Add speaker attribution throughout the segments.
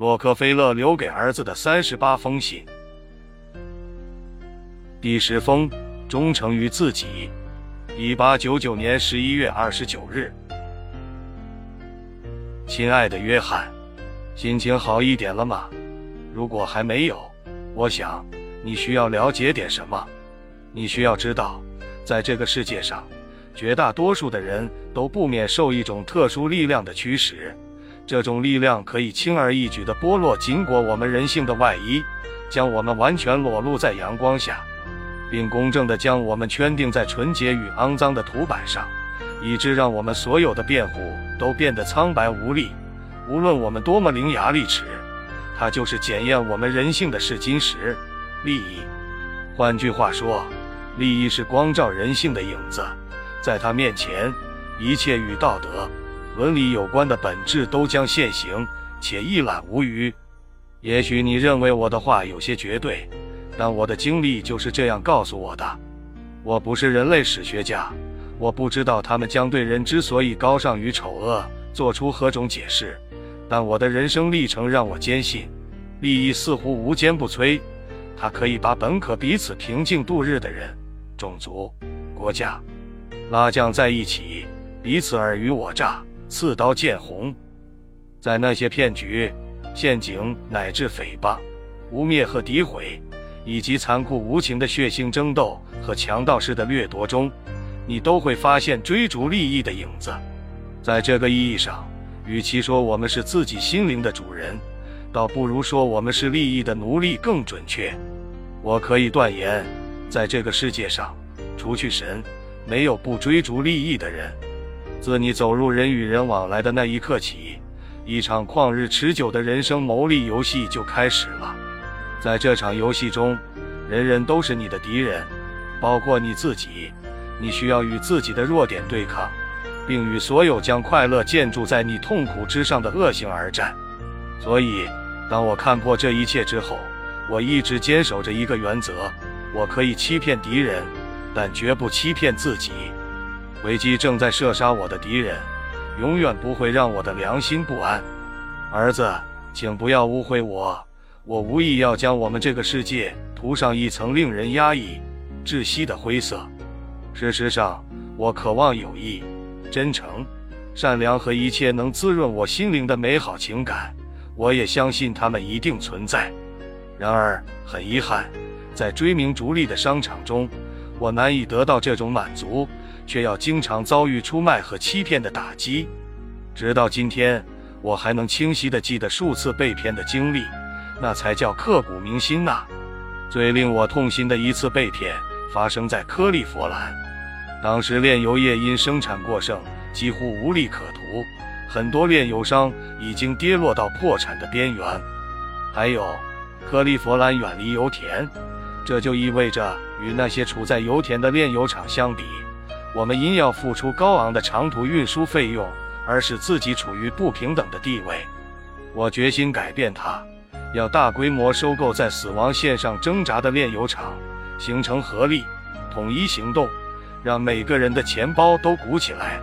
Speaker 1: 洛克菲勒留给儿子的三十八封信。第十封，忠诚于自己。一八九九年十一月二十九日，亲爱的约翰，心情好一点了吗？如果还没有，我想你需要了解点什么。你需要知道，在这个世界上，绝大多数的人都不免受一种特殊力量的驱使。这种力量可以轻而易举地剥落紧裹我们人性的外衣，将我们完全裸露在阳光下，并公正地将我们圈定在纯洁与肮脏的图板上，以致让我们所有的辩护都变得苍白无力。无论我们多么伶牙俐齿，它就是检验我们人性的试金石——利益。换句话说，利益是光照人性的影子，在它面前，一切与道德。伦理有关的本质都将现形，且一览无余。也许你认为我的话有些绝对，但我的经历就是这样告诉我的。我不是人类史学家，我不知道他们将对人之所以高尚与丑恶做出何种解释。但我的人生历程让我坚信，利益似乎无坚不摧，它可以把本可彼此平静度日的人、种族、国家拉将在一起，彼此尔虞我诈。刺刀见红，在那些骗局、陷阱乃至诽谤、污蔑和诋毁，以及残酷无情的血腥争斗和强盗式的掠夺中，你都会发现追逐利益的影子。在这个意义上，与其说我们是自己心灵的主人，倒不如说我们是利益的奴隶更准确。我可以断言，在这个世界上，除去神，没有不追逐利益的人。自你走入人与人往来的那一刻起，一场旷日持久的人生谋利游戏就开始了。在这场游戏中，人人都是你的敌人，包括你自己。你需要与自己的弱点对抗，并与所有将快乐建筑在你痛苦之上的恶行而战。所以，当我看破这一切之后，我一直坚守着一个原则：我可以欺骗敌人，但绝不欺骗自己。危机正在射杀我的敌人，永远不会让我的良心不安。儿子，请不要误会我，我无意要将我们这个世界涂上一层令人压抑、窒息的灰色。事实上，我渴望友谊、真诚、善良和一切能滋润我心灵的美好情感。我也相信它们一定存在。然而，很遗憾，在追名逐利的商场中，我难以得到这种满足。却要经常遭遇出卖和欺骗的打击，直到今天，我还能清晰地记得数次被骗的经历，那才叫刻骨铭心呐！最令我痛心的一次被骗发生在科利佛兰，当时炼油业因生产过剩，几乎无利可图，很多炼油商已经跌落到破产的边缘。还有，科利佛兰远离油田，这就意味着与那些处在油田的炼油厂相比。我们因要付出高昂的长途运输费用，而使自己处于不平等的地位。我决心改变它，要大规模收购在死亡线上挣扎的炼油厂，形成合力，统一行动，让每个人的钱包都鼓起来。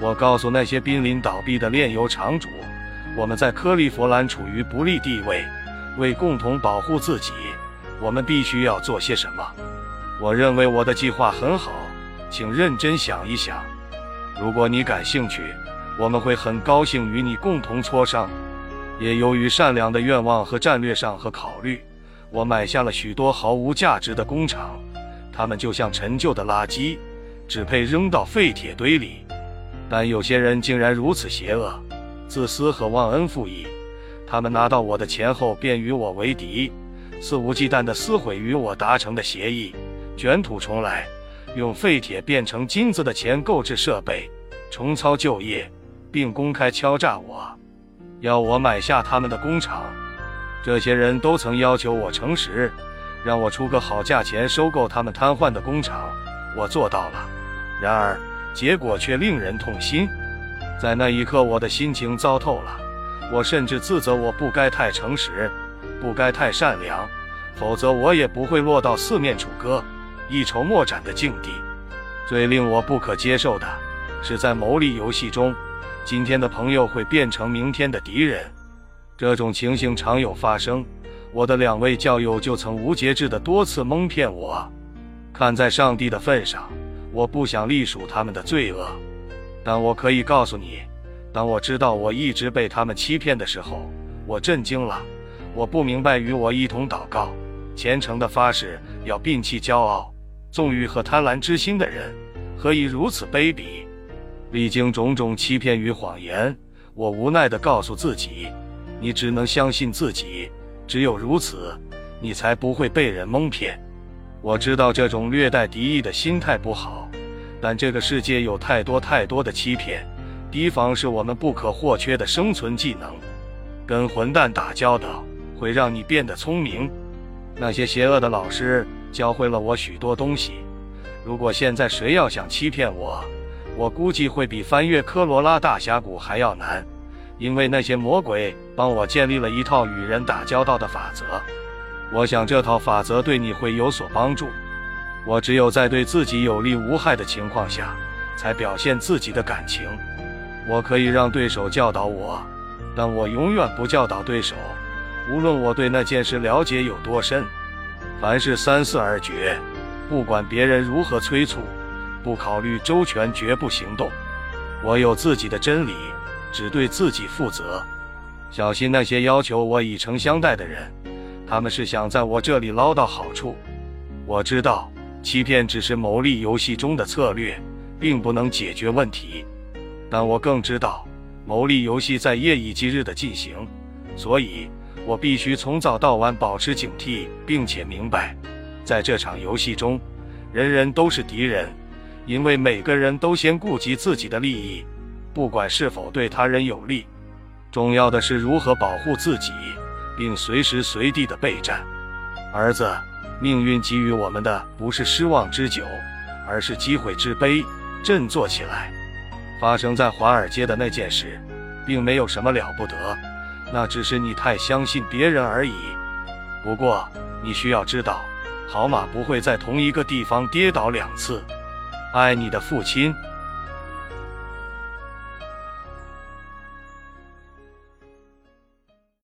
Speaker 1: 我告诉那些濒临倒闭的炼油厂主，我们在克利夫兰处于不利地位，为共同保护自己，我们必须要做些什么。我认为我的计划很好。请认真想一想，如果你感兴趣，我们会很高兴与你共同磋商。也由于善良的愿望和战略上和考虑，我买下了许多毫无价值的工厂，它们就像陈旧的垃圾，只配扔到废铁堆里。但有些人竟然如此邪恶、自私和忘恩负义，他们拿到我的钱后便与我为敌，肆无忌惮地撕毁与我达成的协议，卷土重来。用废铁变成金子的钱购置设备，重操旧业，并公开敲诈我，要我买下他们的工厂。这些人都曾要求我诚实，让我出个好价钱收购他们瘫痪的工厂。我做到了，然而结果却令人痛心。在那一刻，我的心情糟透了。我甚至自责，我不该太诚实，不该太善良，否则我也不会落到四面楚歌。一筹莫展的境地，最令我不可接受的是，在牟利游戏中，今天的朋友会变成明天的敌人。这种情形常有发生。我的两位教友就曾无节制地多次蒙骗我。看在上帝的份上，我不想隶属他们的罪恶。但我可以告诉你，当我知道我一直被他们欺骗的时候，我震惊了。我不明白与我一同祷告、虔诚的发誓要摒弃骄傲、纵欲和贪婪之心的人，何以如此卑鄙。历经种种欺骗与谎言，我无奈地告诉自己：你只能相信自己，只有如此，你才不会被人蒙骗。我知道这种略带敌意的心态不好，但这个世界有太多太多的欺骗，提防是我们不可或缺的生存技能。跟混蛋打交道会让你变得聪明。那些邪恶的老师教会了我许多东西。如果现在谁要想欺骗我，我估计会比翻越科罗拉大峡谷还要难，因为那些魔鬼帮我建立了一套与人打交道的法则。我想这套法则对你会有所帮助。我只有在对自己有利无害的情况下，才表现自己的感情。我可以让对手教导我，但我永远不教导对手，无论我对那件事了解有多深。凡事三思而决，不管别人如何催促，不考虑周全绝不行动。我有自己的真理，只对自己负责。小心那些要求我以诚相待的人。他们是想在我这里捞到好处。我知道欺骗只是牟利游戏中的策略，并不能解决问题。但我更知道牟利游戏在夜以继日的进行，所以我必须从早到晚保持警惕，并且明白，在这场游戏中，人人都是敌人，因为每个人都先顾及自己的利益，不管是否对他人有利。重要的是如何保护自己。并随时随地的备战，儿子，命运给予我们的不是失望之酒，而是机会之杯。振作起来！发生在华尔街的那件事，并没有什么了不得，那只是你太相信别人而已。不过，你需要知道，好马不会在同一个地方跌倒两次。爱你的父亲。